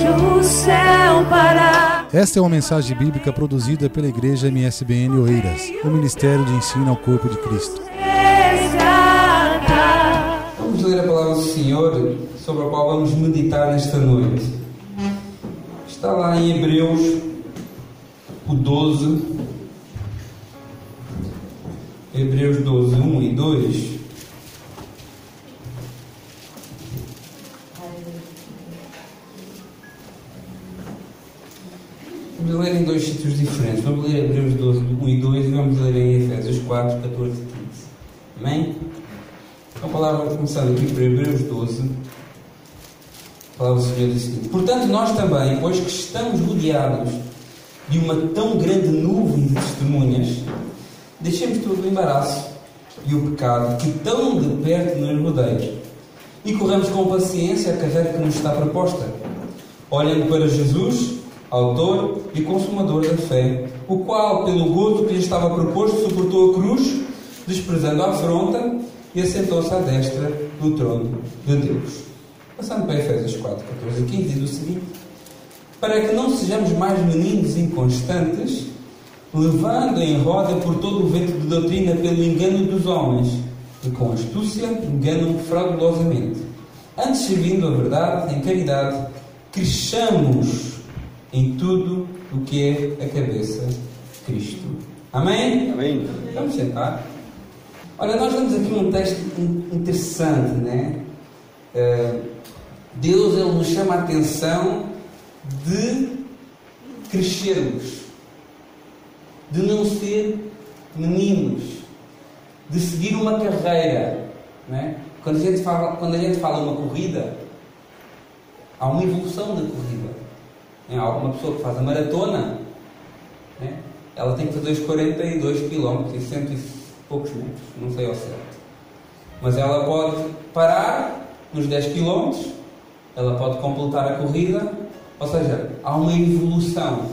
deixa o céu parar. Esta é uma mensagem bíblica produzida pela Igreja MSBN Oeiras, o Ministério de Ensino ao Corpo de Cristo. Vamos ler a palavra do Senhor, sobre a qual vamos meditar nesta noite. Está lá em Hebreus, o 12. Hebreus 12, 1 e 2. Vamos ler em dois sítios diferentes. Vamos ler Hebreus 12, 1 e 2 e vamos ler em Efésios 4, 14 e 15. Amém? Então, a palavra começando aqui por Hebreus 12. A palavra do Senhor diz o seguinte: Portanto, nós também, pois que estamos rodeados de uma tão grande nuvem de testemunhas, deixemos todo o embaraço e o pecado que tão de perto nos rodeia e corramos com paciência a carreira que nos está proposta, olhando para Jesus, autor e consumador da fé, o qual, pelo gozo que lhe estava proposto, suportou a cruz, desprezando a afronta e assentou-se à destra do trono de Deus. Passando para Efésios 4, 14 e 15, diz o seguinte: Para que não sejamos mais meninos inconstantes, levando em roda por todo o vento de doutrina pelo engano dos homens, que com astúcia enganam fraudulosamente. Antes, servindo a verdade em caridade, cresçamos em tudo o que é a cabeça, Cristo. Amém? Amém. Vamos sentar. Olha, nós vemos aqui um texto in- interessante, né? Eh, Deus ele nos chama a atenção de crescermos, de não ser meninos, de seguir uma carreira, né? Quando a gente fala, quando a gente fala uma corrida, há uma evolução na corrida. Há uma pessoa que faz a maratona, né? ela tem que fazer os 42 km e cento e poucos metros, não sei ao certo. Mas ela pode parar nos 10 km, ela pode completar a corrida, ou seja, há uma evolução.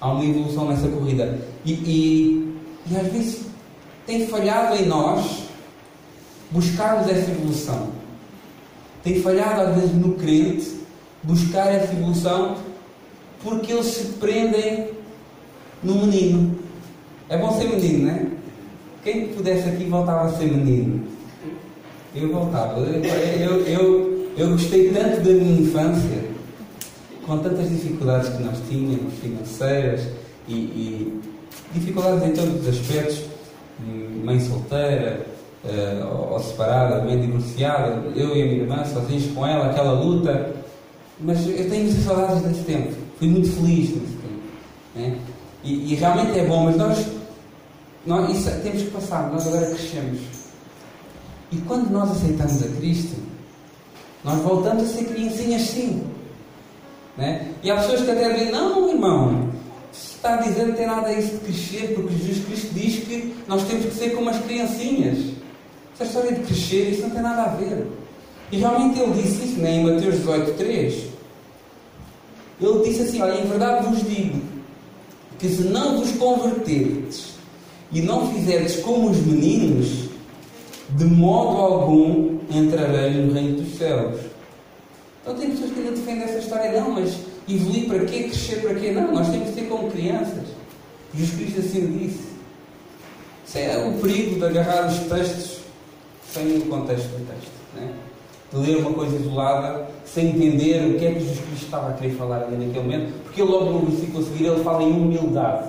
Há uma evolução nessa corrida. E, e, e às vezes tem falhado em nós buscarmos essa evolução. Tem falhado às vezes no crente buscar essa evolução porque eles se prendem no menino. É bom ser menino, não é? Quem pudesse aqui voltava a ser menino? Eu voltava. Eu, eu, eu, gostei tanto da minha infância, com tantas dificuldades que nós tínhamos, financeiras e, e dificuldades em todos os aspectos, mãe solteira, eh, ou, separada, mãe divorciada, eu e a minha irmã sozinhos com ela, aquela luta. Mas eu tenho saudades desse tempo. Fui muito feliz nesse tempo. né? E, e realmente é bom, mas nós, nós isso, temos que passar, nós agora crescemos. E quando nós aceitamos a Cristo, nós voltamos a ser criancinhas sim. Né? E há pessoas que até dizem, não irmão, está a dizer não tem nada a isso de crescer, porque Jesus Cristo diz que nós temos que ser como as criancinhas. Essa história de crescer, isso não tem nada a ver. E realmente ele disse isso né, em Mateus 18, 3. Ele disse assim, olha, em verdade vos digo, que se não vos converterdes e não fizerdes como os meninos, de modo algum entrareis no reino dos céus. Então tem pessoas que ainda defendem essa história, não, mas evoluir para quê? Crescer para quê? Não, nós temos que ser como crianças. Jesus Cristo assim disse. Isso é o perigo de agarrar os textos sem o contexto do texto. Né? De ler uma coisa isolada, sem entender o que é que Jesus Cristo estava a querer falar ali naquele momento, porque logo no versículo a seguir ele fala em humildade.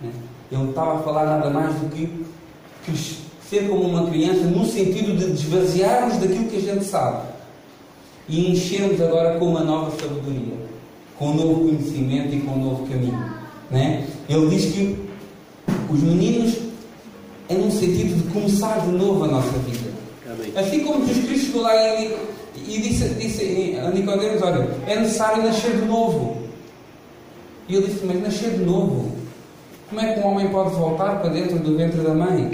Né? Ele não estava a falar nada mais do que ser como uma criança, no sentido de desvaziarmos daquilo que a gente sabe e enchermos agora com uma nova sabedoria, com um novo conhecimento e com um novo caminho. Né? Ele diz que os meninos é num sentido de começar de novo a nossa vida. Assim como Jesus Cristo chegou lá e, e disse, disse a Nicodemos, olha, é necessário nascer de novo. E ele disse, mas nascer de novo? Como é que um homem pode voltar para dentro do ventre da mãe?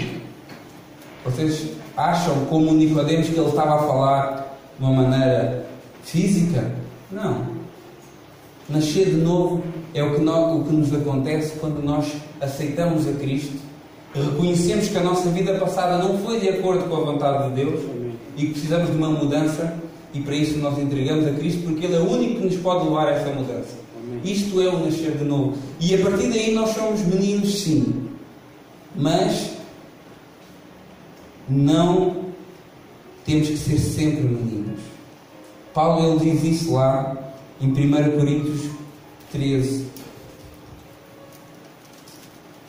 Vocês acham, como o Nicodemos, que ele estava a falar de uma maneira física? Não. Nascer de novo é o que, nó- o que nos acontece quando nós aceitamos a Cristo, reconhecemos que a nossa vida passada não foi de acordo com a vontade de Deus e que precisamos de uma mudança e para isso nós entregamos a Cristo, porque Ele é o único que nos pode levar a essa mudança. Amém. Isto é o nascer de novo. E a partir daí nós somos meninos, sim, mas não temos que ser sempre meninos. Paulo ele diz isso lá em 1 Coríntios 13,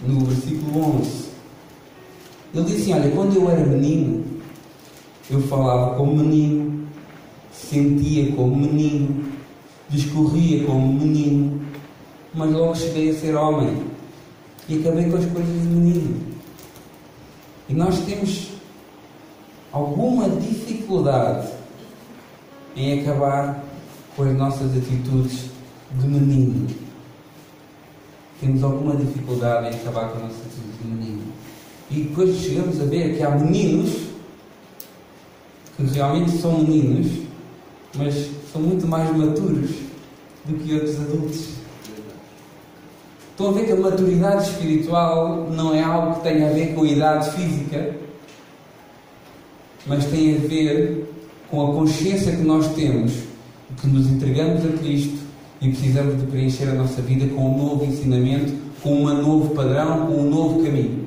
no versículo 11. Ele diz assim: Olha, quando eu era menino, eu falava como menino, sentia como menino, discorria como menino, mas logo cheguei a ser homem e acabei com as coisas de menino. E nós temos alguma dificuldade em acabar com as nossas atitudes de menino. Temos alguma dificuldade em acabar com as nossas atitudes de menino. E depois chegamos a ver que há meninos que realmente são meninos, mas são muito mais maturos do que outros adultos. Estão a ver que a maturidade espiritual não é algo que tenha a ver com a idade física, mas tem a ver com a consciência que nós temos que nos entregamos a Cristo e precisamos de preencher a nossa vida com um novo ensinamento, com um novo padrão, com um novo caminho.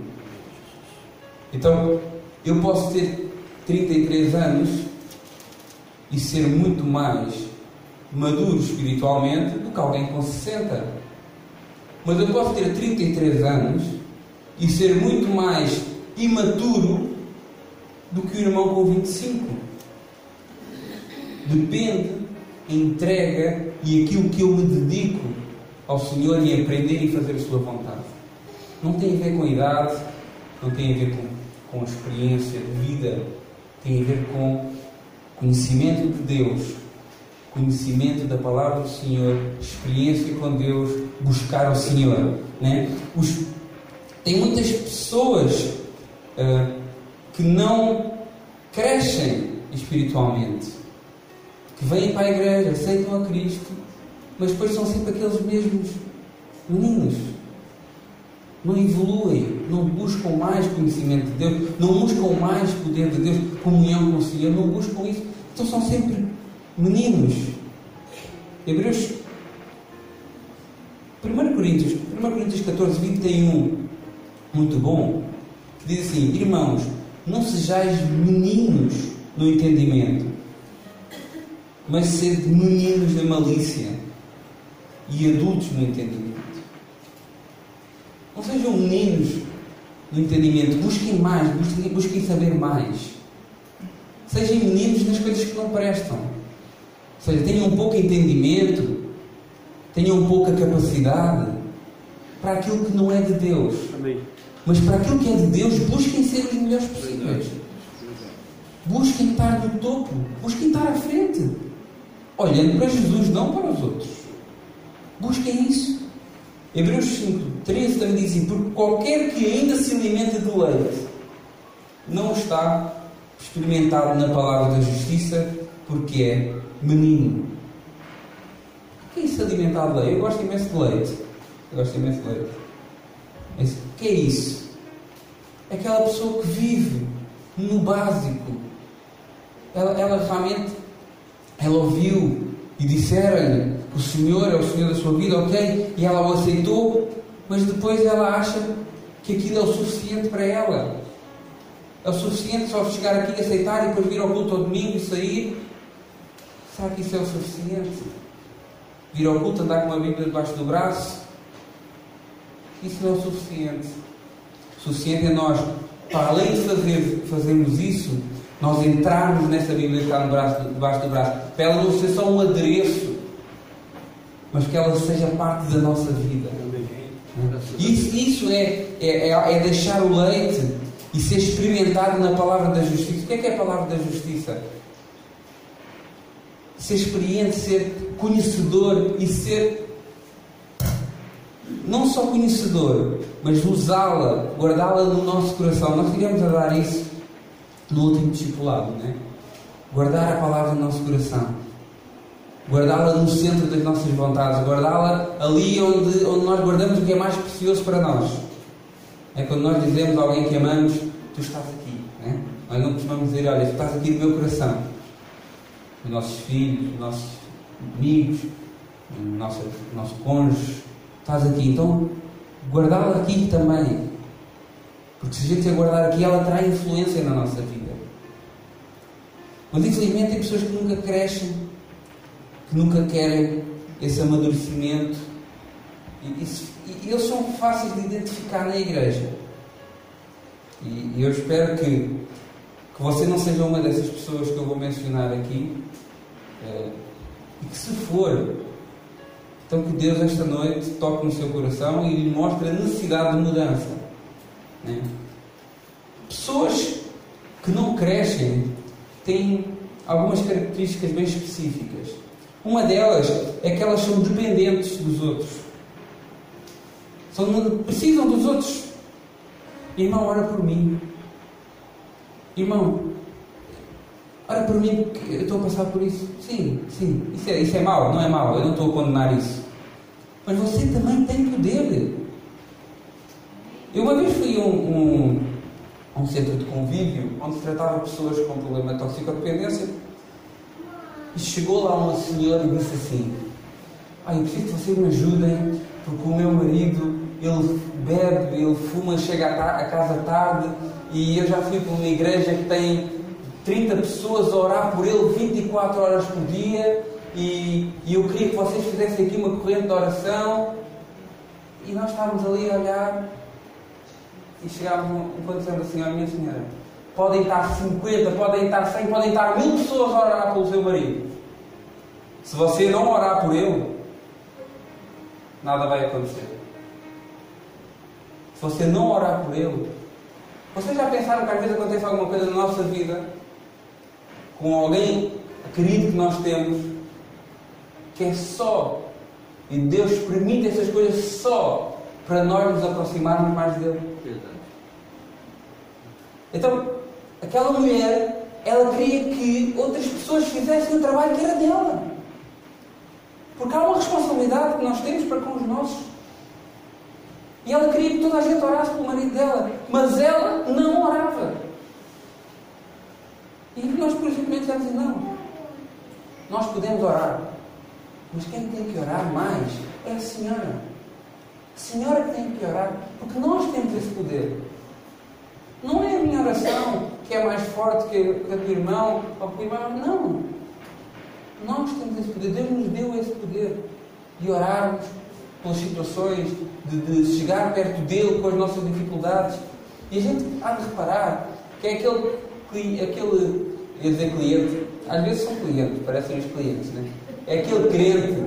Então, eu posso ter 33 anos e ser muito mais maduro espiritualmente do que alguém com 60. Mas eu posso ter 33 anos e ser muito mais imaturo do que o irmão com 25. Depende entrega e aquilo que eu me dedico ao Senhor e aprender e fazer a sua vontade. Não tem a ver com idade, não tem a ver com, com experiência de vida, tem a ver com conhecimento de Deus, conhecimento da palavra do Senhor, experiência com Deus, buscar o Senhor. Né? Os, tem muitas pessoas uh, que não crescem espiritualmente, que vêm para a igreja, aceitam a Cristo, mas depois são sempre aqueles mesmos meninos. Não evoluem, não buscam mais conhecimento de Deus, não buscam mais poder de Deus, comunhão com o Senhor, não buscam isso. Então são sempre meninos. Hebreus 1 Coríntios, 1 Coríntios 14, 21, muito bom, que diz assim, irmãos, não sejais meninos no entendimento, mas sede meninos da malícia e adultos no entendimento. Não sejam meninos no entendimento, busquem mais, busquem, busquem saber mais. Sejam meninos nas coisas que não prestam. Ou seja, tenham um pouco entendimento, tenham pouca capacidade para aquilo que não é de Deus. Amém. Mas para aquilo que é de Deus, busquem ser os melhores possíveis. Busquem estar no topo. Busquem estar à frente. Olhando para Jesus, não para os outros. Busquem isso. Hebreus 5, 13 também diz assim: Porque qualquer que ainda se alimenta de leite não está experimentado na palavra da justiça, porque é menino. O que é isso alimentar de leite? Eu gosto imenso de leite. Eu gosto imenso de leite. Mas o que é isso? Aquela pessoa que vive no básico. Ela, ela realmente ela ouviu e disseram-lhe o Senhor é o Senhor da sua vida, ok? E ela o aceitou, mas depois ela acha que aquilo é o suficiente para ela. É o suficiente só chegar aqui, aceitar e depois vir ao culto ao domingo e sair. Será que isso é o suficiente? Vir ao culto, andar com uma Bíblia debaixo do braço? Isso não é o suficiente. O suficiente é nós, para além de fazer, fazermos isso, nós entrarmos nessa Bíblia que está no braço, debaixo do braço, para ela não ser só um adereço, mas que ela seja parte da nossa vida. Isso, isso é, é, é, deixar o leite e ser experimentado na palavra da justiça. O que é que é a palavra da justiça? Ser experiente, ser conhecedor e ser não só conhecedor, mas usá-la, guardá-la no nosso coração. Nós tivemos a dar isso no último discipulado, né? Guardar a palavra no nosso coração, guardá-la no centro das nossas vontades, guardá-la ali onde, onde nós guardamos o que é mais precioso para nós. É quando nós dizemos a alguém que amamos, tu estás aqui, né? Nós não costumamos dizer, olha, tu estás aqui no meu coração. os nossos filhos, os nossos amigos, o nosso, o nosso cônjuge. Estás aqui, então guardá-la aqui também. Porque se a gente a guardar aqui, ela traz influência na nossa vida. Mas infelizmente tem pessoas que nunca crescem, que nunca querem esse amadurecimento. E, e, eles são fáceis de identificar na igreja. E, e eu espero que, que você não seja uma dessas pessoas que eu vou mencionar aqui. É, e que se for, então que Deus esta noite toque no seu coração e lhe mostre a necessidade de mudança. Né? Pessoas que não crescem têm algumas características bem específicas. Uma delas é que elas são dependentes dos outros. São, precisam dos outros. Irmão, ora por mim. Irmão, ora por mim eu estou a passar por isso. Sim, sim. Isso é, isso é mau, não é mau. Eu não estou a condenar isso. Mas você também tem poder. Eu uma vez fui a um, um, um, centro de convívio onde se tratava pessoas com problema de toxicodependência e chegou lá uma senhora e disse assim: ah, eu preciso que vocês me ajudem porque o meu marido ele bebe, ele fuma, chega a, casa tarde e eu já fui para uma igreja que tem 30 pessoas a orar por ele 24 horas por dia e, e eu queria que vocês fizessem aqui uma corrente de oração e nós estávamos ali a olhar e chegávamos enquanto dizendo assim, ó minha senhora, podem estar 50, podem estar 100, podem estar mil pessoas a orar pelo seu marido. Se você não orar por ele, nada vai acontecer. Se você não orar por ele, vocês já pensaram que às vezes acontece alguma coisa na nossa vida com alguém querido que nós temos que é só e Deus permite essas coisas só para nós nos aproximarmos mais dele. Então, aquela mulher, ela queria que outras pessoas fizessem o trabalho que era dela. Porque há uma responsabilidade que nós temos para com os nossos. E ela queria que toda a gente orasse pelo marido dela, mas ela não orava. E nós, por exemplo, dizemos não. Nós podemos orar, mas quem tem que orar mais é a senhora. A senhora tem que orar, porque nós temos esse poder. Não é a minha oração que é mais forte que a do irmão ou que o irmão. Não. Nós temos esse poder. Deus nos deu esse poder de orarmos pelas situações, de, de chegar perto dele com as nossas dificuldades. E a gente há de reparar que é aquele, aquele ia dizer cliente, às vezes são clientes, parecem os clientes, né? É aquele crente,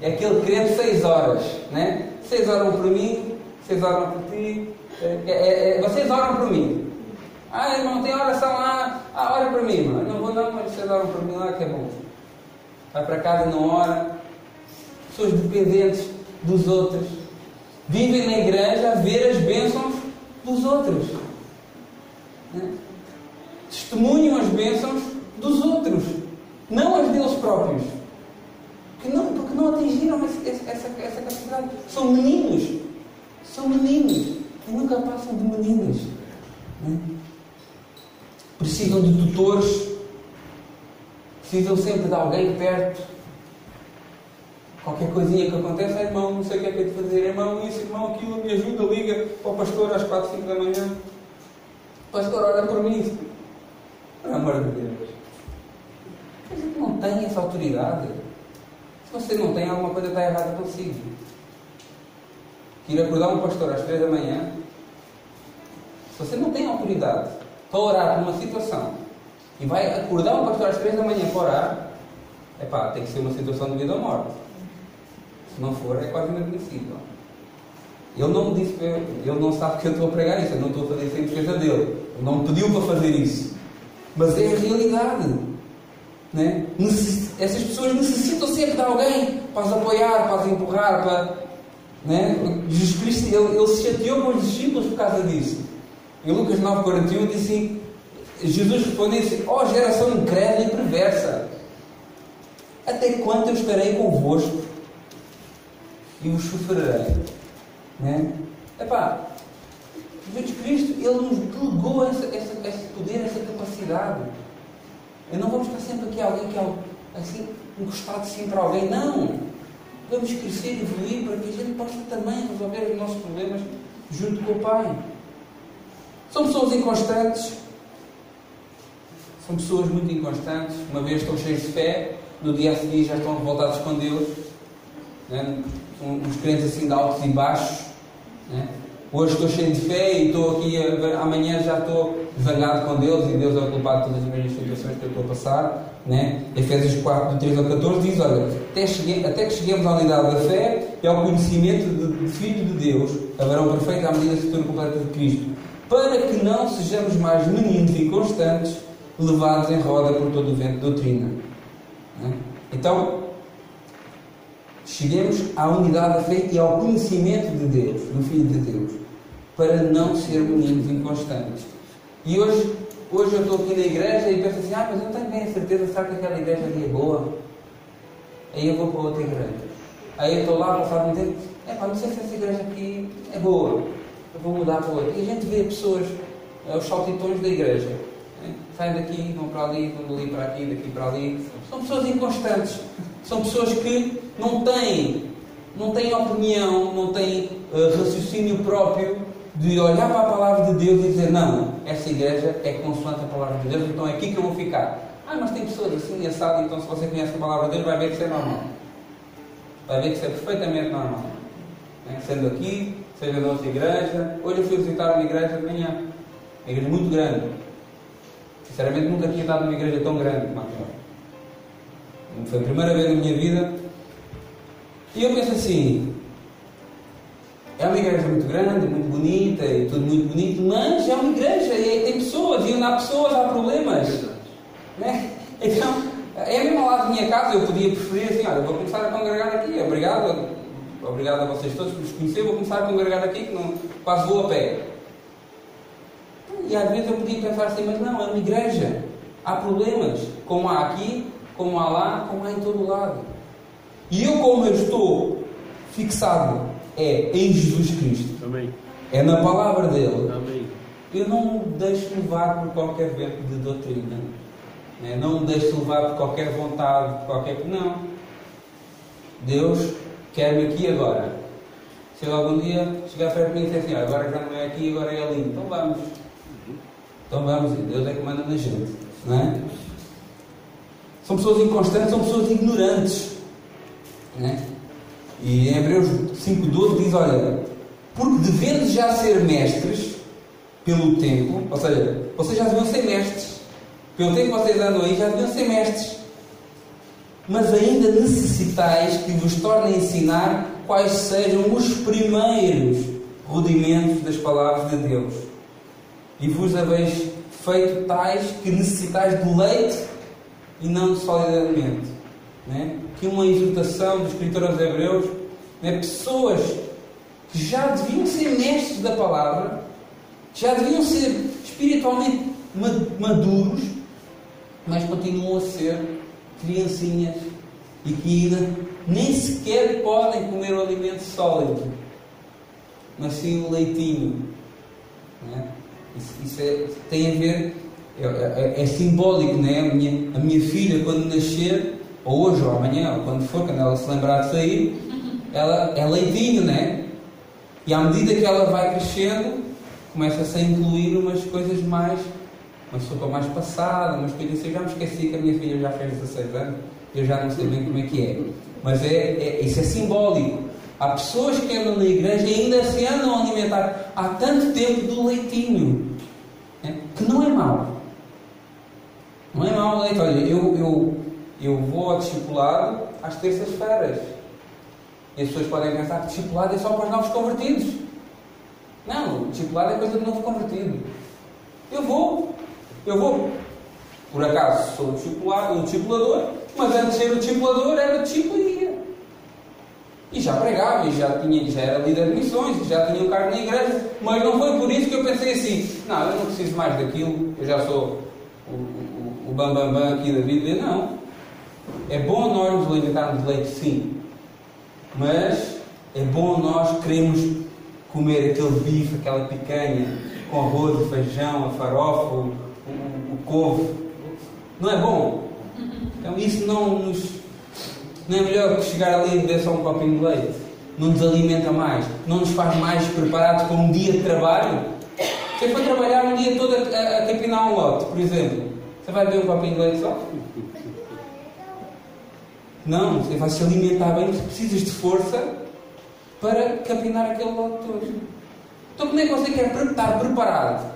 é aquele crente seis horas, né? Seis oram por mim, seis oram por ti, é, é, é, vocês oram por mim. Ah, irmão, tem oração lá, ah, ora por mim, irmão. Não vou não, mas vocês oram por mim lá que é bom. Vai para casa não ora. Pessoas dependentes dos outros. Vivem na igreja a ver as bênçãos dos outros. Né? Testemunham as bênçãos dos outros, não as deles próprios. Porque não, porque não atingiram essa, essa, essa capacidade. São meninos. São meninos e nunca passam de meninas. Né? Precisam de tutores, precisam sempre de alguém perto. Qualquer coisinha que acontece, ah, irmão, não sei o que é que é de fazer, irmão, isso, irmão, aquilo, me ajuda, liga para o pastor às 4, 5 da manhã. Pastor, ora por mim. Por amor de Deus. A gente não tem essa autoridade. Se você não tem, alguma coisa está errada consigo. Que acordar um pastor às 3 da manhã se você não tem autoridade para orar por uma situação e vai acordar um pastor às três da manhã para orar, é pá, tem que ser uma situação de vida ou morte. Se não for, é quase inadmissível. Ele não me disse, ele não sabe que eu estou a pregar isso, eu não estou a fazer isso em defesa dele. Ele não me pediu para fazer isso. Mas é a realidade. Né? Essas pessoas necessitam sempre de alguém para as apoiar, para as empurrar, para. Né? Jesus Cristo ele, ele se chateou com os discípulos por causa disso. Em Lucas 9,41 diz assim: Jesus responde assim: Ó oh, geração incrédula e perversa, até quando eu estarei convosco e vos sofrerei? Né? Epá, Jesus Cristo, Ele nos delegou esse, poder, essa capacidade. E não vamos estar sempre aqui alguém que é assim, encostado sempre a alguém. Não! Vamos crescer e evoluir para que a gente possa também resolver os nossos problemas junto com o Pai. São pessoas inconstantes. São pessoas muito inconstantes. Uma vez estão cheios de fé, no dia a seguir já estão revoltados com Deus. Né? Uns crentes assim de altos e baixos. Né? Hoje estou cheio de fé e estou aqui, amanhã já estou zangado com Deus e Deus é o culpado de todas as minhas situações que eu estou a passar. Né? Efésios 4, do 3 ao 14 diz: Olha, até, até que cheguemos à unidade da fé e ao conhecimento do Filho de Deus, haverão perfeito à medida da estrutura completa de Cristo, para que não sejamos mais meninos inconstantes, levados em roda por todo o vento de doutrina. Né? Então, cheguemos à unidade da fé e ao conhecimento de Deus, do Filho de Deus, para não ser meninos inconstantes. E hoje, hoje eu estou aqui na igreja e penso assim, ah, mas eu não tenho bem a certeza, será que aquela igreja ali é boa? Aí eu vou para outra igreja. Aí eu estou lá, passado um tempo, é pá, não sei se essa igreja aqui é boa. Eu vou mudar para outra. E a gente vê pessoas, é, os saltitões da igreja. Saem daqui, vão para ali, vão ali para aqui, daqui para ali. São pessoas inconstantes. São pessoas que não têm, não têm opinião, não têm uh, raciocínio próprio de olhar para a palavra de Deus e dizer, não, essa igreja é consoante a palavra de Deus, então é aqui que eu vou ficar. Ah, mas tem pessoas assim, assado, então se você conhece a palavra de Deus, vai ver que isso é normal. Vai ver que isso é perfeitamente normal. Né? Sendo aqui, seja na outra igreja. Hoje eu fui visitar uma igreja de manhã. Uma igreja muito grande. Sinceramente nunca tinha estado numa igreja tão grande como aquela. Foi a primeira vez na minha vida. E eu penso assim, é uma igreja muito grande, muito bonita e tudo muito bonito, mas é uma igreja e tem pessoas, e onde há pessoas há problemas. Né? Então, é mesmo lado da minha casa, eu podia preferir assim, olha, vou começar a congregar aqui, obrigado, obrigado a vocês todos por nos conhecer, vou começar a congregar aqui, que não, quase vou a pé. E às vezes eu podia pensar assim, mas não, é uma igreja. Há problemas, como há aqui, como há lá, como há em todo lado. E eu, como eu estou fixado é em Jesus Cristo, Amém. é na palavra dele, Amém. eu não me deixo levar por qualquer vento de doutrina. Né? Não me deixo levar por qualquer vontade, por qualquer. Não. Deus quer-me aqui agora. Se ele algum dia chegar perto de mim e dizer assim, agora já não é aqui, agora é ali, então vamos. Então vamos, Deus é que manda na gente. Não é? São pessoas inconstantes, são pessoas ignorantes. Né? E em Hebreus 5,12 diz: Olha, porque devendo já ser mestres pelo tempo, ou seja, vocês já deviam ser mestres, pelo tempo que vocês andam aí, já deviam ser mestres, mas ainda necessitais que vos tornem a ensinar quais sejam os primeiros rudimentos das palavras de Deus. E vos haveis feito tais que necessitais de leite e não de sólido alimento. Né? Que uma exortação do escritor aos Hebreus, né? pessoas que já deviam ser mestres da palavra, já deviam ser espiritualmente maduros, mas continuam a ser criancinhas e que ainda nem sequer podem comer o alimento sólido, mas sim o leitinho. Né? Isso, isso é, tem a ver é, é, é, simbólico, né? A minha, a minha filha, quando nascer, ou hoje ou amanhã, ou quando for, quando ela se lembrar de sair, ela é leitinho, né? E à medida que ela vai crescendo, começa-se a incluir umas coisas mais, uma sopa mais passada, umas coisas assim. Eu já me esqueci que a minha filha já fez 16 anos, eu já não sei bem como é que é. Mas é, é isso é simbólico. Há pessoas que andam na igreja e ainda se andam a alimentar há tanto tempo do leitinho, né? que não é mau. Não é mau o leite. Olha, eu, eu, eu vou ao discipulado às terças-feiras. E as pessoas podem pensar que discipulado é só para os novos convertidos. Não, discipulado é coisa de novo convertido. Eu vou, eu vou. Por acaso sou o discipulador, mas antes de ser o discipulador era discípulo e. E já pregava, e já, tinha, já era líder de missões, já tinha um cargo na igreja, mas não foi por isso que eu pensei assim: não, eu não preciso mais daquilo, eu já sou o bambambam bam, bam aqui da vida. Não. É bom nós nos alimentarmos de leite, sim. Mas é bom nós queremos comer aquele bife, aquela picanha com arroz, o feijão, a farofa, o, o, o couve. Não é bom? Então isso não nos. Não é melhor que chegar ali e beber só um copinho de leite? Não nos alimenta mais? Não nos faz mais preparados para um dia de trabalho? Você foi trabalhar um dia todo a, a, a capinar um lote, por exemplo. Você vai beber um copinho de leite só? Não, você vai se alimentar bem, precisas de força para capinar aquele lote todo. Então como é que você quer estar preparado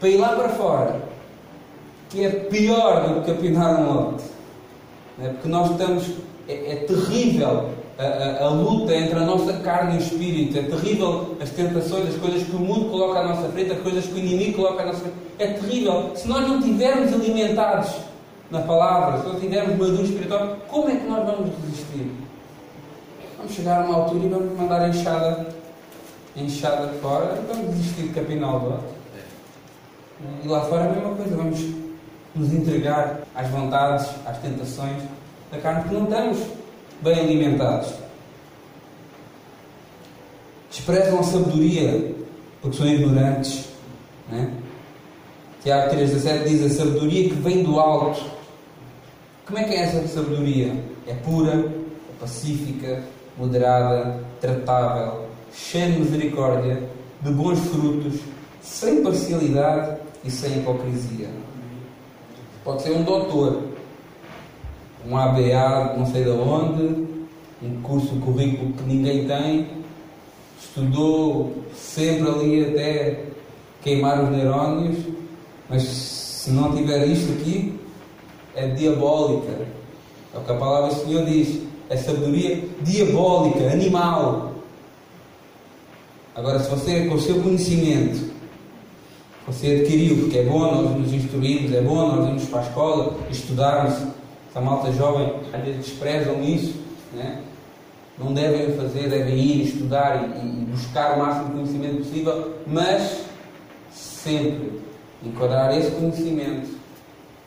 para ir lá para fora? Que é pior do que capinar um lote. É? Porque nós estamos. É, é terrível a, a, a, luta entre a nossa carne e o espírito, é terrível as tentações, as coisas que o mundo coloca à nossa frente, as coisas que o inimigo coloca à nossa frente. É terrível. Se nós não estivermos alimentados na palavra, se não tivermos maduro espiritual, como é que nós vamos resistir? Vamos chegar a uma altura e vamos mandar a enxada, a enxada fora e vamos desistir de capinar o E lá fora é a mesma coisa, vamos nos entregar às vontades, às tentações da carne, porque não estamos bem alimentados. Desprezam a sabedoria porque são ignorantes. Né? Tiago 3,17 diz a sabedoria que vem do alto. Como é que é essa sabedoria? É pura, é pacífica, moderada, tratável, cheia de misericórdia, de bons frutos, sem parcialidade e sem hipocrisia. Pode ser um doutor, um ABA não sei de onde, um curso, um currículo que ninguém tem, estudou sempre ali até queimar os neurónios, mas se não tiver isto aqui, é diabólica. É o que a palavra do Senhor diz. É sabedoria diabólica, animal. Agora, se você, com o seu conhecimento, você adquiriu, porque é bom nós nos instruirmos, é bom nós irmos para a escola, estudarmos. Essa malta jovem, às vezes desprezam isso, né? não devem fazer, devem ir estudar e, e buscar o máximo de conhecimento possível, mas sempre enquadrar esse conhecimento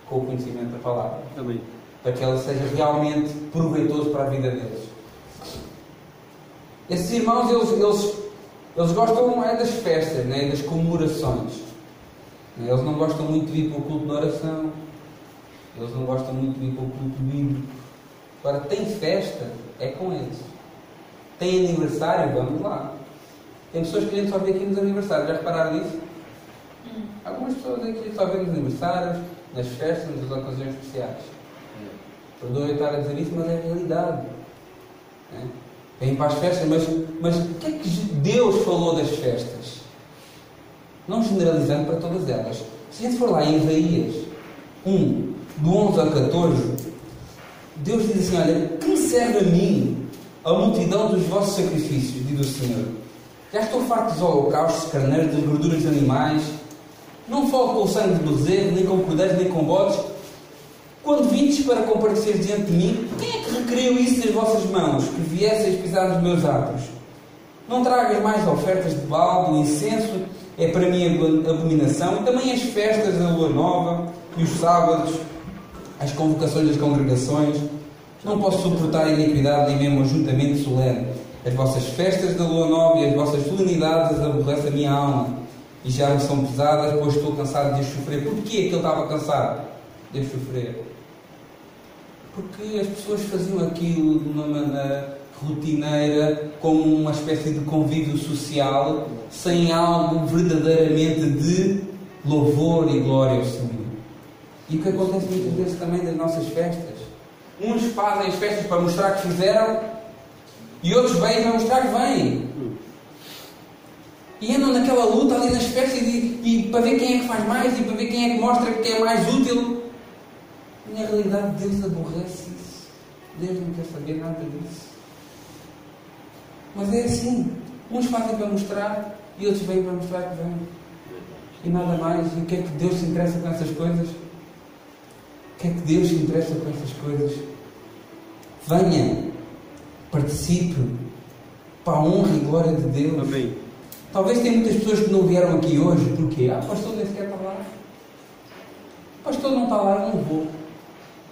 com o conhecimento da palavra. Amém. Para que ela seja realmente proveitoso para a vida deles. Esses irmãos, eles, eles, eles gostam é das festas, né? das comemorações. Eles não gostam muito de ir para o culto de oração. Eles não gostam muito de ir para o culto bíblico. Agora, tem festa, é com eles. Tem aniversário, vamos lá. Tem pessoas que a gente só vê aqui nos aniversários. Já repararam nisso? Hum. Algumas pessoas aqui só vê nos aniversários, nas festas, nas ocasiões especiais. Perdoe estar a dizer isso, mas é a realidade. É? Vêm para as festas, mas, mas o que é que Deus falou das festas? Não generalizando para todas elas. Se a gente for lá em Isaías 1, do 11 a 14, Deus diz assim: Olha, que me serve a mim a multidão dos vossos sacrifícios, diz o Senhor. Já estou farto dos holocaustos, carneiros, das gorduras de animais. Não com o sangue de bezerro, nem com cordeiros, nem com bodes. Quando vintes para comparecer diante de mim, quem é que requeriu isso nas vossas mãos, que viesseis pisar nos meus atos? Não tragas mais ofertas de balde, incenso, é para mim abominação, e também as festas da lua nova, e os sábados, as convocações das congregações. Não posso suportar a iniquidade nem mesmo o ajuntamento solene. As vossas festas da lua nova e as vossas solenidades aborrecem a minha alma e já me são pesadas, pois estou cansado de sofrer. Porquê que ele estava cansado de sofrer? Porque as pessoas faziam aquilo de uma maneira rotineira, como uma espécie de convívio social, sem algo verdadeiramente de louvor e glória ao Senhor. E o que acontece muitas vezes também nas nossas festas? Uns fazem as festas para mostrar que fizeram e outros vêm para mostrar que vêm. E andam naquela luta ali nas festas e, e, para ver quem é que faz mais e para ver quem é que mostra que é mais útil. E na realidade Deus aborrece isso. Deus não quer saber nada disso. Mas é assim. Uns fazem para mostrar e outros vêm para mostrar que vêm. E nada mais. E o que é que Deus se interessa com essas coisas? O que é que Deus se interessa com essas coisas? Venha, participe para a honra e glória de Deus. Amém. Talvez tenha muitas pessoas que não vieram aqui hoje, porque ah, o pastor nem sequer está lá. O pastor não está lá, eu não vou.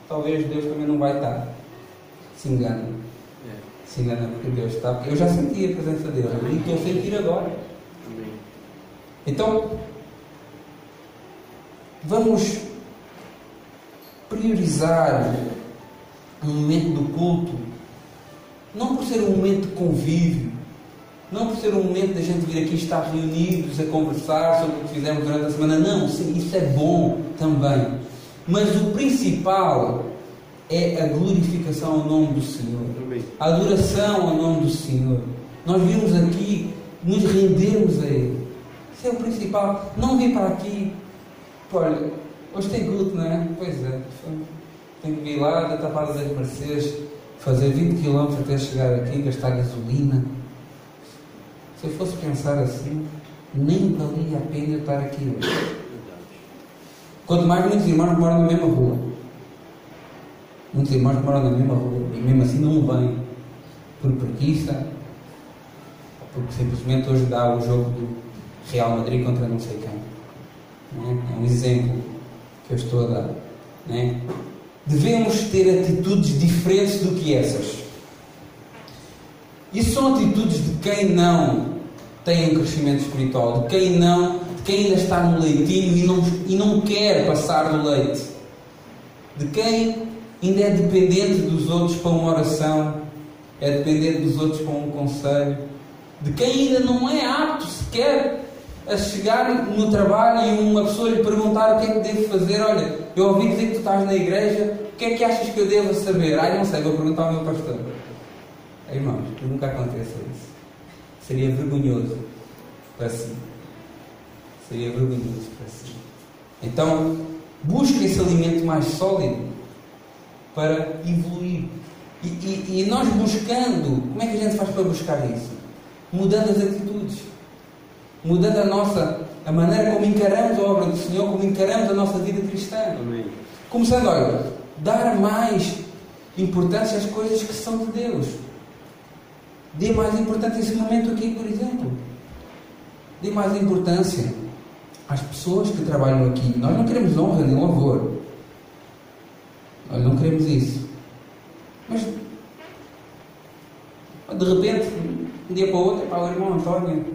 Talvez Deus também não vai estar. Se engana. É. Se engana porque Deus está. Eu já senti a presença dele e estou a sentir agora. Amém. Então, vamos priorizar um momento do culto, não por ser um momento de convívio, não por ser um momento da gente vir aqui estar reunidos a conversar sobre o que fizemos durante a semana, não, sim, isso é bom também. Mas o principal é a glorificação ao nome do Senhor, a adoração ao nome do Senhor. Nós vimos aqui nos rendermos a Ele. Isso é o principal. Não vir para aqui, olha, hoje tem culto, não é? Pois é, tenho que vir lá da Tapada das Mercedes, fazer 20 km até chegar aqui, gastar gasolina. Se eu fosse pensar assim, nem valia a pena estar aqui hoje. Quanto mais muitos irmãos moram na mesma rua. Muitos irmãos moram na mesma rua e mesmo assim não vêm por preguiça, porque simplesmente hoje dá o jogo do Real Madrid contra não sei quem. É? é um exemplo que eu estou a dar. É? Devemos ter atitudes diferentes do que essas. Isso são atitudes de quem não tem um crescimento espiritual, de quem não, de quem ainda está no leitinho e não, e não quer passar do leite, de quem ainda é dependente dos outros para uma oração, é dependente dos outros para um conselho, de quem ainda não é apto sequer a chegar no trabalho e uma pessoa lhe perguntar o que é que devo fazer. Olha, eu ouvi dizer que tu estás na igreja, o que é que achas que eu devo saber? Ah, não sei, vou perguntar ao meu pastor. Irmãos, nunca aconteça isso. Seria vergonhoso para si. Seria vergonhoso para si. Então, busque esse alimento mais sólido para evoluir. E, e, e nós buscando, como é que a gente faz para buscar isso? Mudando as atitudes mudando a nossa, a maneira como encaramos a obra do Senhor, como encaramos a nossa vida cristã. Amém. Começando, olha, dar mais importância às coisas que são de Deus. Dê mais importância a esse momento aqui, por exemplo. Dê mais importância às pessoas que trabalham aqui. Nós não queremos honra nem louvor. Nós não queremos isso. Mas, de repente, um dia para o outro, para o irmão António,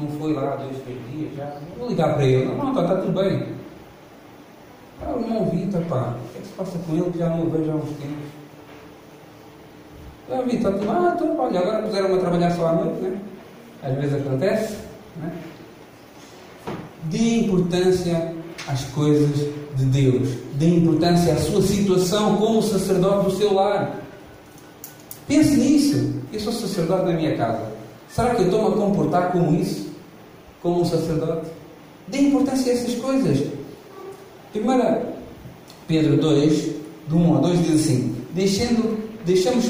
não foi lá dois, três dias já. Vou ligar para ele. Não, está, está tudo bem. Ah, o irmão Vitor, pá, o que é que se passa com ele que já não o vejo há uns tempos? Ah, Vitor, tudo ah, então, olha, agora puseram-me a trabalhar só à noite, né? Às vezes acontece, né? Dê importância às coisas de Deus. Dê importância à sua situação como sacerdote do seu lar. Pense nisso. Eu sou sacerdote na minha casa. Será que eu estou-me a comportar como isso? Como um sacerdote. Dê importância a essas coisas. Primeira Pedro 2, de 1 a 2, diz assim: Deixando, Deixamos,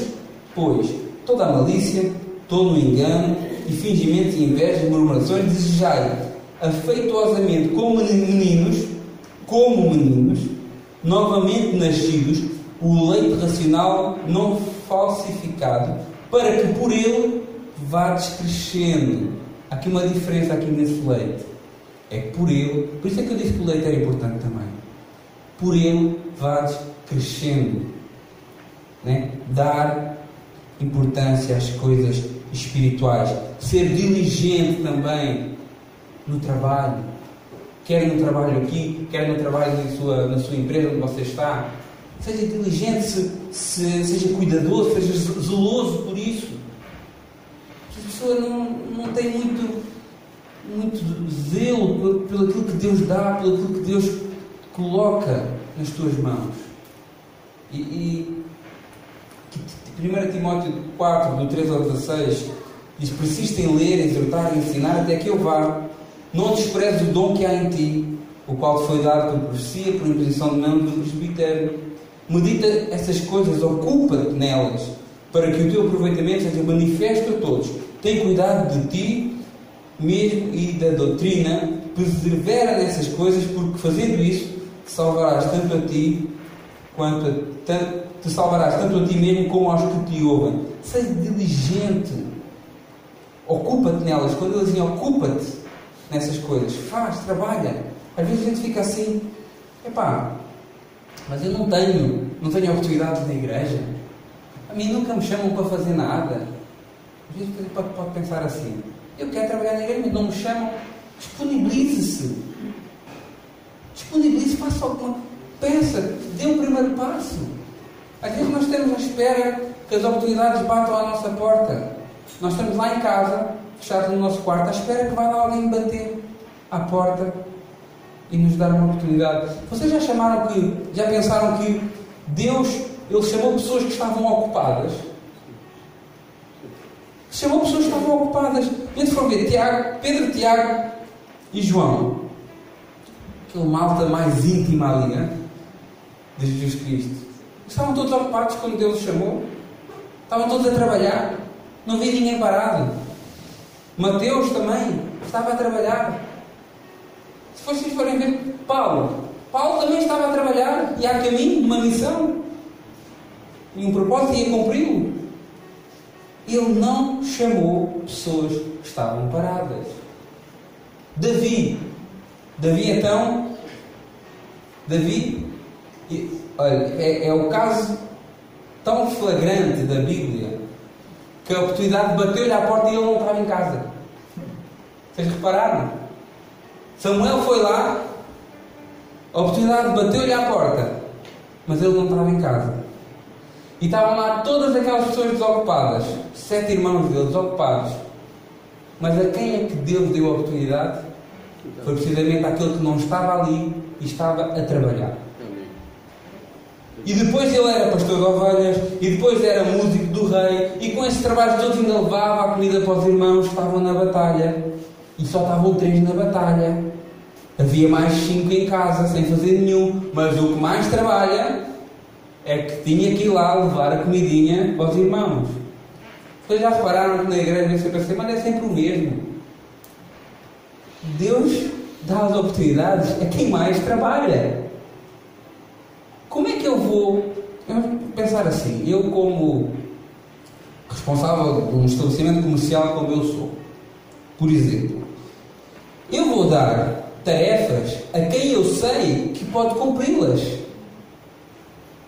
pois, toda a malícia, todo o engano e fingimento e inveja e murmurações, desejai afeituosamente, como meninos, como meninos, novamente nascidos, o leite racional não falsificado, para que por ele vá descrescendo Há aqui uma diferença aqui nesse leite. É que por ele, por isso é que eu disse que o leite era importante também. Por ele vais crescendo. Né? Dar importância às coisas espirituais. Ser diligente também no trabalho. Quer no trabalho aqui, quer no trabalho na sua, na sua empresa onde você está. Seja diligente, se, se, seja cuidadoso, seja zeloso por isso pessoa não, não tem muito, muito zelo pelo, aquilo que Deus dá, pelo aquilo que Deus coloca nas tuas mãos. E, e 1 Timóteo 4, do 3 ao 16, diz: Persiste em ler, exortar e ensinar até que eu vá. Não desprezes o dom que há em ti, o qual foi dado por profecia, por imposição de mão do presbitério. Medita essas coisas, ocupa-te nelas, para que o teu aproveitamento seja manifesto a todos. Tem cuidado de ti mesmo e da doutrina, persevera nessas coisas, porque fazendo isso te salvarás tanto a ti quanto a, tanto, te salvarás tanto a ti mesmo como aos que te ouvem. Seja diligente, ocupa-te nelas. Quando eles dizem ocupa-te nessas coisas, faz, trabalha. Às vezes a gente fica assim, epá, mas eu não tenho, não tenho oportunidade na igreja. A mim nunca me chamam para fazer nada. Às vezes pode, pode pensar assim: eu quero trabalhar na igreja, mas não me chamam. Disponibilize-se. Disponibilize, faça alguma Peça, dê o primeiro passo. Às vezes nós estamos à espera que as oportunidades batam à nossa porta. Nós estamos lá em casa, fechados no nosso quarto, à espera que vá lá alguém bater à porta e nos dar uma oportunidade. Vocês já chamaram que, já pensaram que Deus, Ele chamou pessoas que estavam ocupadas? Chamou pessoas que estavam ocupadas. A gente ver Tiago, Pedro, Tiago e João. Aquele malta mais íntima ali, né? De Jesus Cristo. Estavam todos ocupados quando Deus os chamou. Estavam todos a trabalhar. Não havia ninguém parado. Mateus também estava a trabalhar. Se vocês forem ver Paulo, Paulo também estava a trabalhar e há caminho, uma missão e um propósito e a cumpri-lo. Ele não chamou pessoas que estavam paradas. Davi. Davi então. Davi. Olha, é, é o caso tão flagrante da Bíblia que a oportunidade bateu-lhe à porta e ele não estava em casa. Vocês repararam? Samuel foi lá, a oportunidade bateu-lhe à porta, mas ele não estava em casa. E estavam lá todas aquelas pessoas desocupadas, sete irmãos dele desocupados. Mas a quem é que Deus deu a oportunidade? Foi precisamente aquele que não estava ali e estava a trabalhar. E depois ele era pastor de ovelhas, e depois era músico do rei, e com esse trabalho todo ainda levava a comida para os irmãos que estavam na batalha. E só estavam três na batalha. Havia mais cinco em casa, sem fazer nenhum. Mas o que mais trabalha é que tinha que ir lá levar a comidinha aos irmãos. Vocês já repararam que na igreja você pensa, mas é sempre o mesmo. Deus dá as oportunidades a quem mais trabalha. Como é que eu vou pensar assim? Eu, como responsável de um estabelecimento comercial como eu sou, por exemplo, eu vou dar tarefas a quem eu sei que pode cumpri-las.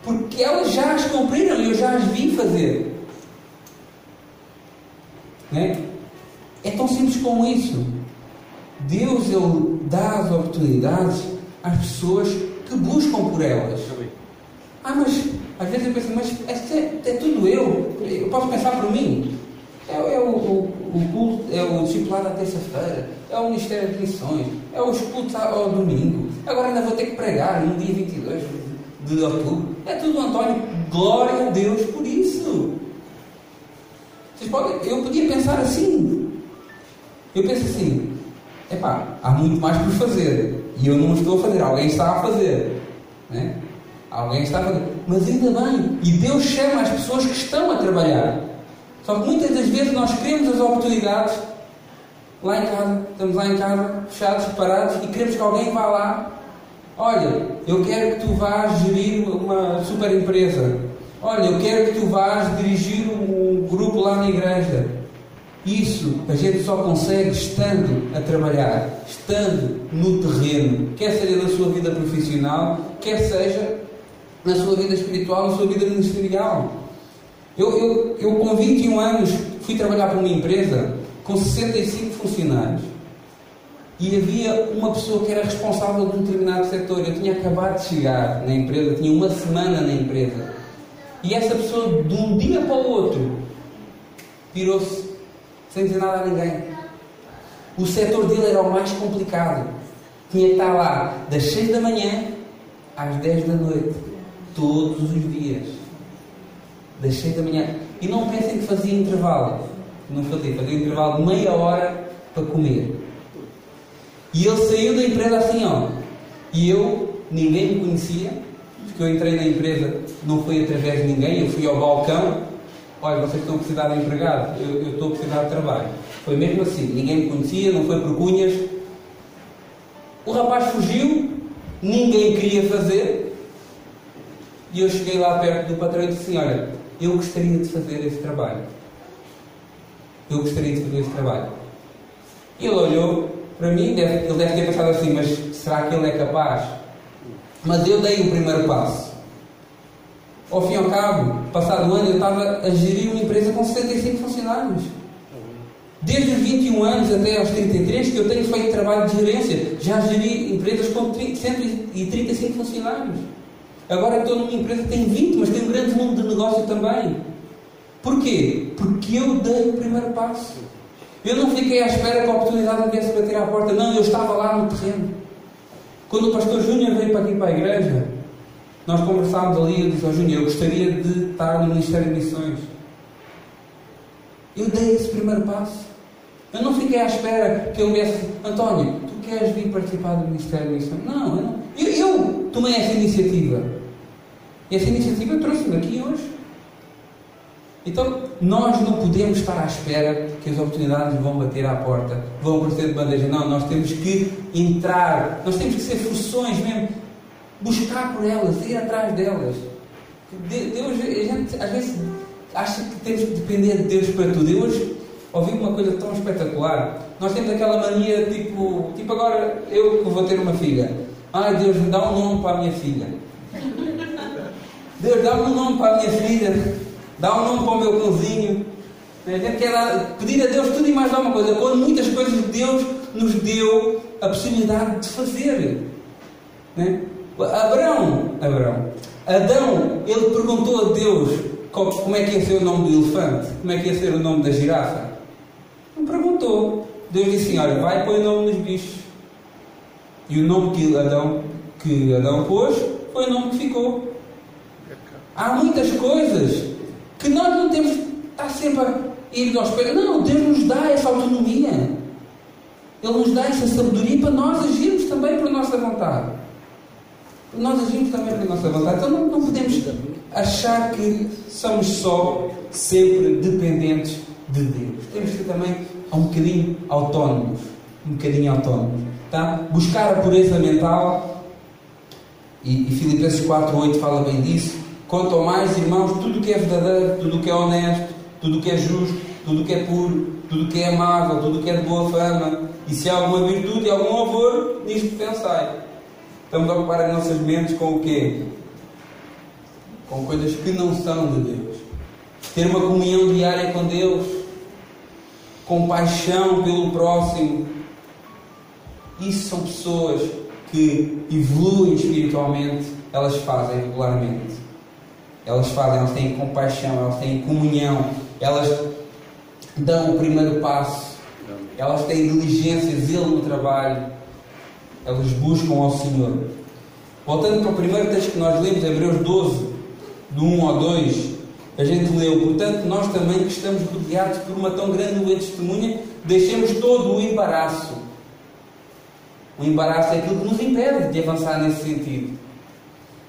Porque elas já as cumpriram e eu já as vi fazer. É? é tão simples como isso. Deus ele dá as oportunidades às pessoas que buscam por elas. Ah, mas às vezes eu penso, mas é, é tudo eu. Eu posso pensar por mim. É, é o, o, o, culto, é o discipulado à terça-feira, é o Ministério de Missões, é os cultos ao domingo. Agora ainda vou ter que pregar no dia 22 de outubro. É tudo António. Glória a Deus por isso. Vocês podem, eu podia pensar assim. Eu penso assim, epá, há muito mais por fazer. E eu não estou a fazer, alguém está a fazer. Né? Alguém está a fazer. Mas ainda bem. E Deus chama as pessoas que estão a trabalhar. Só que muitas das vezes nós queremos as oportunidades lá em casa. Estamos lá em casa, fechados, separados, e queremos que alguém vá lá. Olha, eu quero que tu vás gerir uma super empresa. Olha, eu quero que tu vás dirigir um grupo lá na igreja. Isso a gente só consegue estando a trabalhar, estando no terreno, quer seja na sua vida profissional, quer seja na sua vida espiritual, na sua vida ministerial. Eu, eu, eu com 21 anos fui trabalhar para uma empresa com 65 funcionários e havia uma pessoa que era responsável de um determinado setor. Eu tinha acabado de chegar na empresa, tinha uma semana na empresa. E essa pessoa, de um dia para o outro, virou-se sem dizer nada a ninguém. O setor dele era o mais complicado. Tinha que estar lá das 6 da manhã às 10 da noite, todos os dias. Das 6 da manhã. E não pensem que fazia intervalo. Não fazia, fazia intervalo de meia hora para comer. E ele saiu da empresa assim, ó. E eu, ninguém me conhecia, porque eu entrei na empresa, não foi através de ninguém, eu fui ao balcão. Olha, vocês estão a precisar de empregado, eu, eu estou a precisar de trabalho. Foi mesmo assim, ninguém me conhecia, não foi por cunhas. O rapaz fugiu, ninguém queria fazer. E eu cheguei lá perto do patrão e disse assim: Olha, eu gostaria de fazer esse trabalho. Eu gostaria de fazer esse trabalho. E ele olhou para mim, deve, ele deve ter pensado assim: Mas será que ele é capaz? Mas eu dei o primeiro passo. Ao fim e ao cabo, passado ano, eu estava a gerir uma empresa com 75 funcionários. Desde os 21 anos até aos 33 que eu tenho feito trabalho de gerência, já geri empresas com 135 funcionários. Agora estou numa empresa que tem 20, mas tem um grande volume de negócio também. Porquê? Porque eu dei o primeiro passo. Eu não fiquei à espera que a oportunidade viesse bater à porta. Não, eu estava lá no terreno. Quando o pastor Júnior veio para aqui para a igreja, nós conversámos ali e disse ao Júnior, eu gostaria de estar no Ministério de Missões. Eu dei esse primeiro passo. Eu não fiquei à espera que ele me António, tu queres vir participar do Ministério de Missões? Não, eu, não. eu, eu tomei essa iniciativa. E essa iniciativa trouxe-me aqui hoje. Então, nós não podemos estar à espera que as oportunidades vão bater à porta, vão aparecer de bandeja. Não, nós temos que entrar, nós temos que ser funções mesmo, buscar por elas, ir atrás delas. Deus, a gente às vezes acha que temos que depender de Deus para tudo. Eu hoje ouvi uma coisa tão espetacular. Nós temos aquela mania, tipo, tipo agora eu que vou ter uma filha. Ai Deus, dá um nome para a minha filha. Deus, dá um nome para a minha filha. Dá um nome para o meu cãozinho. Quer pedir a Deus tudo e mais alguma coisa. Quando muitas coisas Deus nos deu a possibilidade de fazer. Né? Abraão, Abraão, Adão, ele perguntou a Deus como é que ia ser o nome do elefante, como é que ia ser o nome da girafa. Não perguntou. Deus disse assim: Olha, vai pôr o nome dos bichos. E o nome que Adão, que Adão pôs foi o nome que ficou. Há muitas coisas que nós não temos que estar sempre a ir aos pés. Não, Deus nos dá essa autonomia. Ele nos dá essa sabedoria para nós agirmos também por nossa vontade. Nós agimos também por nossa vontade. Então não, não podemos achar que somos só sempre dependentes de Deus. Temos que também um bocadinho autónomos. Um bocadinho autónomos. Tá? Buscar a pureza mental. E, e Filipenses 4.8 fala bem disso. Quanto mais, irmãos, tudo o que é verdadeiro, tudo o que é honesto, tudo o que é justo, tudo o que é puro, tudo o que é amável, tudo o que é de boa fama, e se há alguma virtude e algum louvor, nisto pensai. Estamos a ocupar as nossas mentes com o quê? Com coisas que não são de Deus. Ter uma comunhão diária com Deus, compaixão pelo próximo. Isso são pessoas que evoluem espiritualmente, elas fazem regularmente. Elas fazem, elas têm compaixão, elas têm comunhão, elas dão o primeiro passo, elas têm diligência, zelo no trabalho, elas buscam ao Senhor. Voltando para o primeiro texto que nós lemos, Hebreus 12, do 1 ao 2, a gente leu, portanto, nós também que estamos rodeados por uma tão grande testemunha, deixemos todo o embaraço. O embaraço é aquilo que nos impede de avançar nesse sentido.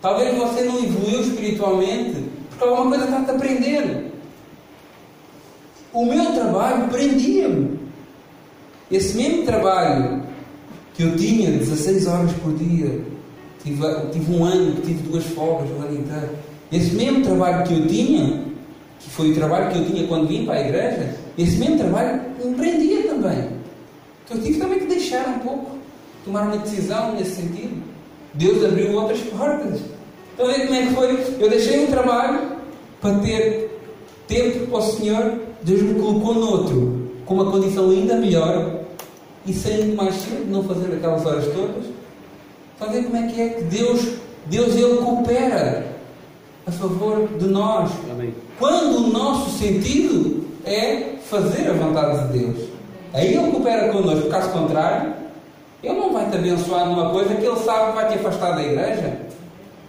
Talvez você não evoluiu espiritualmente porque alguma coisa está-te a aprender. O meu trabalho prendia-me. Esse mesmo trabalho que eu tinha 16 horas por dia, tive, tive um ano que tive duas folgas o ano inteiro. Esse mesmo trabalho que eu tinha, que foi o trabalho que eu tinha quando vim para a igreja, esse mesmo trabalho me prendia também. Então eu tive também que deixar um pouco, tomar uma decisão nesse sentido. Deus abriu outras portas. Então, ver como é que foi? Eu deixei um trabalho para ter tempo para o Senhor. Deus me colocou noutro, com uma condição ainda melhor e saindo mais cedo, não fazer aquelas horas todas. Está a ver como é que é que Deus, Deus ele coopera a favor de nós. Amém. Quando o nosso sentido é fazer a vontade de Deus. Aí Ele coopera connosco, caso contrário, Ele não vai te abençoar numa coisa que Ele sabe que vai te afastar da igreja.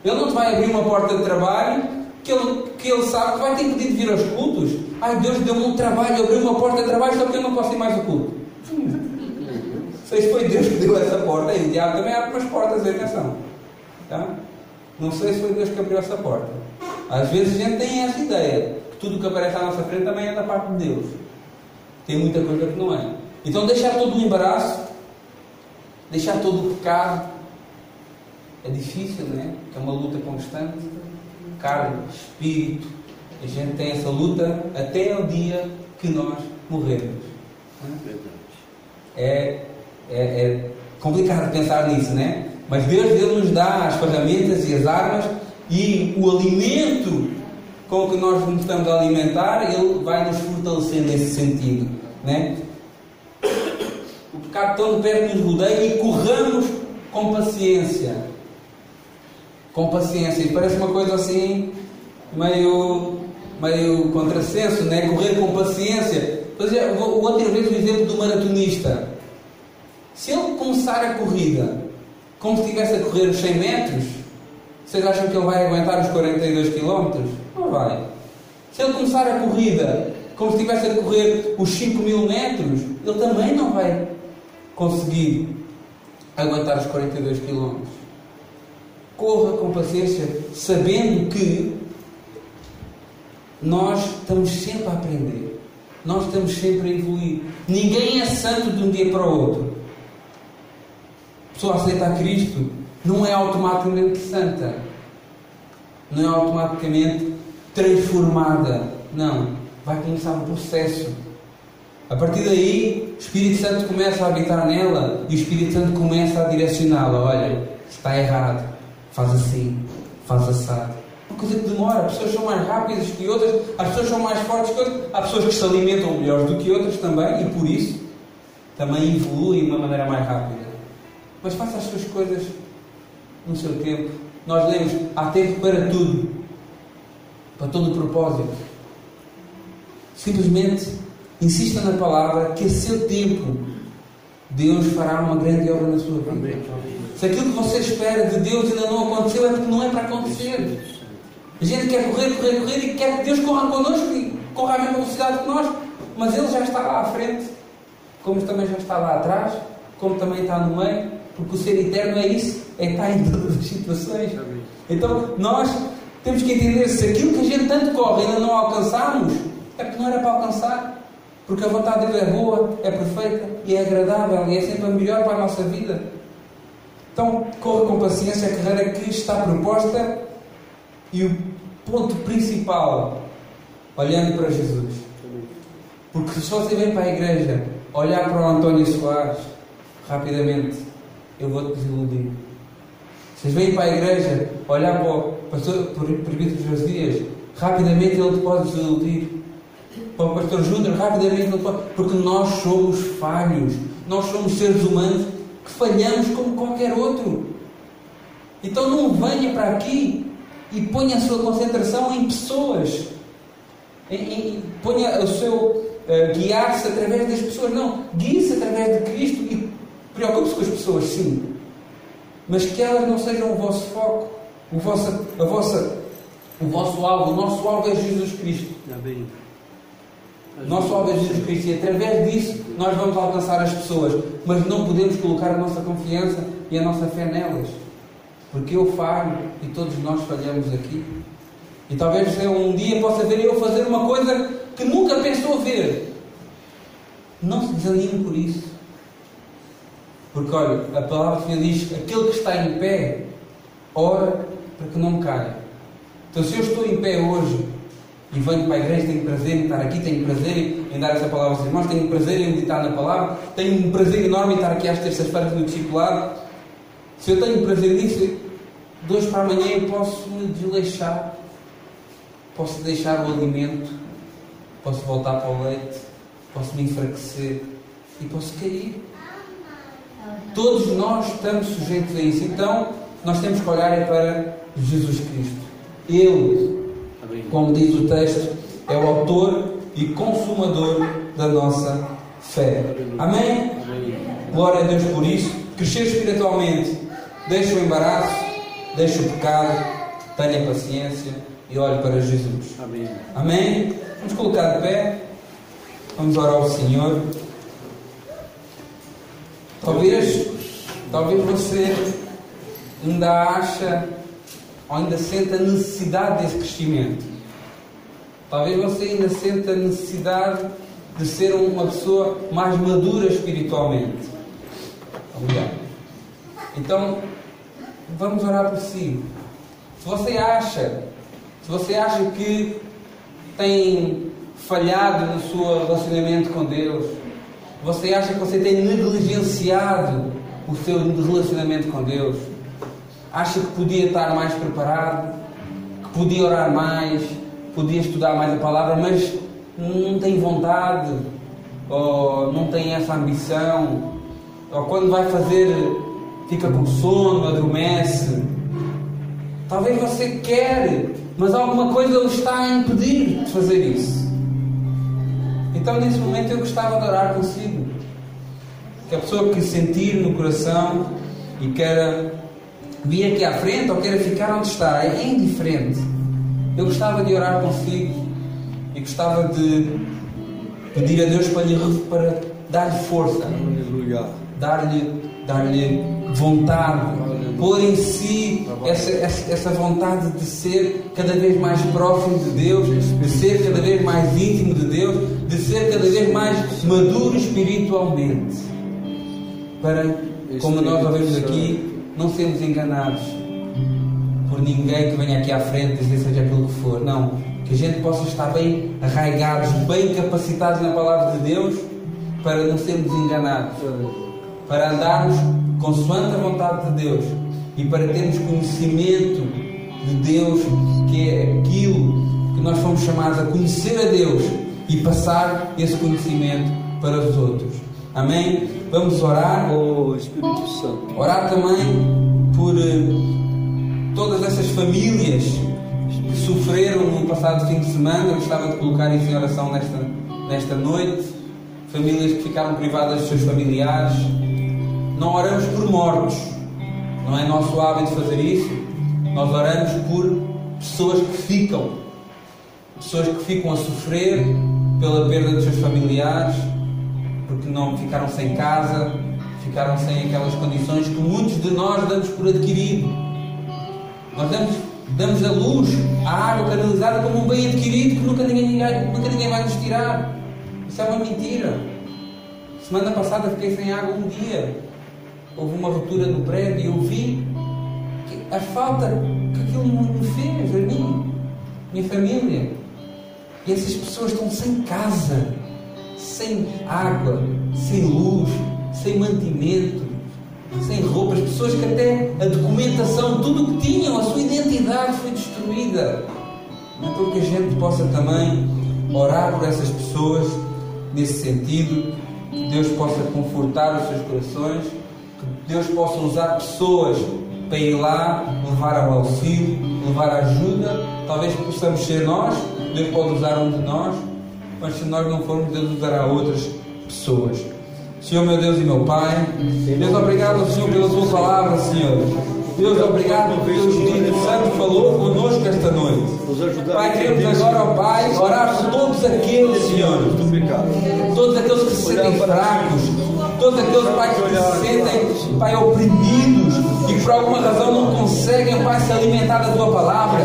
Ele não te vai abrir uma porta de trabalho que ele, que ele sabe que vai ter que vir aos cultos. Ai, Deus deu-me um trabalho, abriu uma porta de trabalho, só que eu não posso ir mais ao culto. Sei se foi Deus que deu essa porta. E o diabo também abre umas portas, atenção. Tá? Não sei se foi Deus que abriu essa porta. Às vezes a gente tem essa ideia, que tudo que aparece à nossa frente também é da parte de Deus. Tem muita coisa que não é. Então deixar todo o embaraço, deixar todo o pecado, é difícil, né? É uma luta constante. Carne, espírito. A gente tem essa luta até o dia que nós morremos. É, é, é complicado pensar nisso, né? Mas Deus, Deus nos dá as ferramentas e as armas e o alimento com que nós nos estamos a alimentar, Ele vai nos fortalecer nesse sentido, né? O pecado tão perto nos rodeia e corramos com paciência com paciência. E parece uma coisa assim, meio, meio contrassenso, né? correr com paciência. Mas é, vou outra vez o exemplo do maratonista. Se ele começar a corrida como se estivesse a correr os 100 metros, vocês acham que ele vai aguentar os 42 km? Não vai. Se ele começar a corrida como se estivesse a correr os 5 mil metros, ele também não vai conseguir aguentar os 42 km. Corra com paciência, sabendo que nós estamos sempre a aprender. Nós estamos sempre a evoluir. Ninguém é santo de um dia para o outro. A pessoa aceita a Cristo não é automaticamente santa. Não é automaticamente transformada. Não. Vai começar um processo. A partir daí, o Espírito Santo começa a habitar nela e o Espírito Santo começa a direcioná-la. Olha, está errado. Faz assim. Faz assado. Uma coisa que demora. As pessoas são mais rápidas que outras. As pessoas são mais fortes que outras. Há pessoas que se alimentam melhor do que outras também e por isso também evoluem de uma maneira mais rápida. Mas faça as suas coisas no seu tempo. Nós lemos, há tempo para tudo, para todo o propósito. Simplesmente insista na palavra que a seu tempo Deus fará uma grande obra na sua vida. Se aquilo que você espera de Deus ainda não aconteceu, é porque não é para acontecer. A gente quer correr, correr, correr e quer que Deus corra connosco e corra à mesma velocidade que nós, mas Ele já está lá à frente, como também já está lá atrás, como também está no meio, porque o ser eterno é isso, é estar em todas as situações. Então nós temos que entender se aquilo que a gente tanto corre ainda não alcançamos, é porque não era para alcançar. Porque a vontade dele é boa, é perfeita e é agradável e é sempre a melhor para a nossa vida. Então, corra com paciência a carreira que está proposta e o ponto principal, olhando para Jesus. Porque se você vem para a igreja olhar para o António Soares, rapidamente eu vou-te desiludir. Vocês vêm para a igreja olhar para o pastor Presbítero Josias, rapidamente ele te pode desiludir. Para o pastor Júnior, rapidamente. Porque nós somos falhos. Nós somos seres humanos que falhamos como qualquer outro. Então não venha para aqui e ponha a sua concentração em pessoas. Ponha o seu uh, guiar-se através das pessoas. Não, guie-se através de Cristo e preocupe-se com as pessoas, sim. Mas que elas não sejam o vosso foco, o vosso, a vossa, o vosso alvo. O nosso alvo é Jesus Cristo. Amém. Nosso alvo é Jesus Cristo e através disso nós vamos alcançar as pessoas, mas não podemos colocar a nossa confiança e a nossa fé nelas, porque eu falho e todos nós falhamos aqui. E talvez um dia possa ver eu fazer uma coisa que nunca pensou ver. Não se desanime por isso. Porque olha, a palavra do Senhor diz: aquele que está em pé, ora para que não caia. Então, se eu estou em pé hoje e venho para a igreja, tenho prazer em estar aqui, tenho prazer em dar essa palavra aos irmãos, tenho prazer em meditar na palavra, tenho um prazer enorme em estar aqui às terças-feiras no discipulado. Se eu tenho prazer nisso, de hoje para amanhã eu posso me desleixar, posso deixar o alimento, posso voltar para o leite, posso me enfraquecer e posso cair. Todos nós estamos sujeitos a isso. Então, nós temos que olhar para Jesus Cristo. Ele, como diz o texto, é o autor e consumador da nossa fé. Amém? Glória a Deus por isso. Crescer espiritualmente. Deixe o embaraço, deixe o pecado, tenha paciência e olhe para Jesus. Amém. Amém? Vamos colocar de pé. Vamos orar ao Senhor. Talvez, talvez você ainda acha ou ainda sente a necessidade desse crescimento. Talvez você ainda sente a necessidade de ser uma pessoa mais madura espiritualmente. Então, vamos orar por si. Se você acha, se você acha que tem falhado no seu relacionamento com Deus, você acha que você tem negligenciado o seu relacionamento com Deus? Acha que podia estar mais preparado? Que podia orar mais? Podia estudar mais a palavra, mas não tem vontade? Ou não tem essa ambição? Ou quando vai fazer, fica com sono, adormece? Talvez você quer, mas alguma coisa o está a impedir de fazer isso. Então, nesse momento, eu gostava de orar consigo. Que a pessoa que sentir no coração e queira vir aqui à frente ou queira ficar onde está, é indiferente. Eu gostava de orar consigo e gostava de pedir a Deus para, lhe, para dar-lhe força, dar-lhe dar vontade, pôr em si essa, essa, essa, vontade de ser cada vez mais próximo de Deus, de ser cada vez mais íntimo de Deus, de ser cada vez mais maduro espiritualmente. Para, como nós ouvimos aqui, não sermos enganados por ninguém que venha aqui à frente dizer seja aquilo que for. Não. Que a gente possa estar bem arraigados, bem capacitados na palavra de Deus para não sermos enganados. Para andarmos consoante a vontade de Deus e para termos conhecimento de Deus, que é aquilo que nós fomos chamados a conhecer a Deus e passar esse conhecimento para os outros. Amém? Vamos orar. Oh, Espírito Santo. Orar também por uh, todas essas famílias que sofreram no passado fim de semana. Eu gostava de colocar isso em oração nesta, nesta noite. Famílias que ficaram privadas dos seus familiares. Não oramos por mortos. Não é nosso hábito fazer isso. Nós oramos por pessoas que ficam. Pessoas que ficam a sofrer pela perda dos seus familiares porque não ficaram sem casa, ficaram sem aquelas condições que muitos de nós damos por adquirido. Nós damos, damos a luz, a água canalizada como um bem adquirido que nunca ninguém, nunca ninguém vai nos tirar. Isso é uma mentira. Semana passada fiquei sem água um dia. Houve uma ruptura no prédio e eu vi a falta que aquilo me fez a mim, minha família. E essas pessoas estão sem casa sem água, sem luz, sem mantimento, sem roupas, pessoas que até a documentação, tudo o que tinham, a sua identidade foi destruída. Então que a gente possa também orar por essas pessoas nesse sentido, que Deus possa confortar os seus corações, que Deus possa usar pessoas para ir lá, levar ao auxílio, levar ajuda. Talvez possamos ser nós, Deus pode usar um de nós mas se nós não formos, Deus usará outras pessoas. Senhor, meu Deus e meu Pai, Deus, obrigado, Senhor, pela Tua palavra, Senhor. Deus, obrigado porque o Espírito Santo falou conosco esta noite. Pai, queremos agora, ó Pai, orar por todos aqueles, Senhor, todos aqueles que se sentem fracos, todos aqueles, Pai, que se sentem, Pai, oprimidos e por alguma razão não conseguem, Pai, se alimentar da Tua palavra,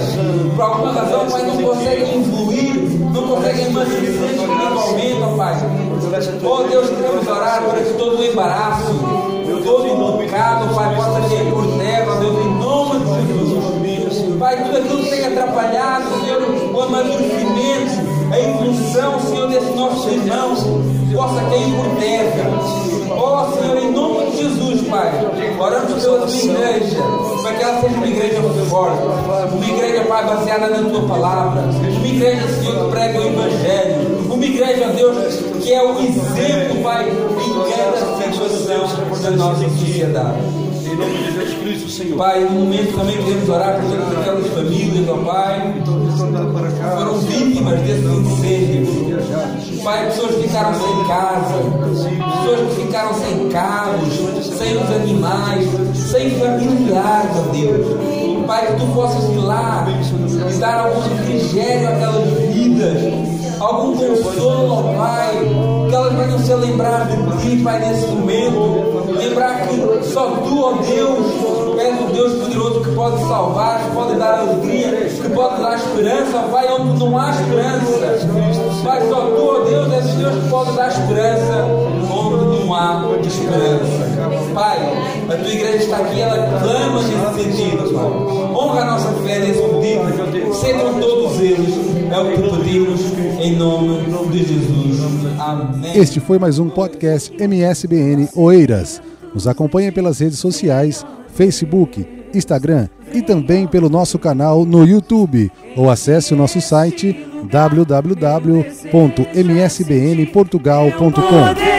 por alguma razão, Pai, não conseguem influir não conseguem emagrecer espiritualmente, Pai. Oh Deus, queremos orar para que todo o embaraço, todo o pecado, Pai, possa ser por terra, Deus, em nome de Jesus. Pai, tudo aquilo que tem atrapalhado, Senhor, o amadurecimento, a evolução, Senhor, desses nossos irmãos, possa oramos pela tua igreja, para que ela seja uma igreja forte, uma igreja, Pai, baseada na tua palavra, uma igreja, Senhor, que prega o Evangelho, uma igreja, Deus, que é o exemplo, Pai, em cada situação da nossa sociedade. Nome de Jesus Cristo, Senhor. Pai, no momento também queremos orar por todas aquelas famílias, ó Pai, que foram vítimas desse incêndio. Pai, pessoas que ficaram sem casa, pessoas que ficaram sem carros, sem os animais, sem familiares, ó Deus. Pai, que tu possas ir lá e dar algum refrigério àquelas vidas, algum consolo, ó Pai, que elas venham se lembrar de Ti, Pai, nesse momento. Lembrar que só Tu, ó Deus, és o Deus poderoso que pode salvar, que pode dar alegria, que pode dar esperança, Pai, onde não há esperança. Pai, só Tu, ó Deus, és o Deus que pode dar esperança, onde não há esperança. Pai, a Tua igreja está aqui, ela clama nesse sentido, Pai. Honra a nossa fé nesse pedido, sejam todos eles, é o que pedimos, em nome de Jesus. Amém. Este foi mais um podcast MSBN Oeiras. Nos acompanhe pelas redes sociais, Facebook, Instagram e também pelo nosso canal no YouTube ou acesse o nosso site www.msbnportugal.com.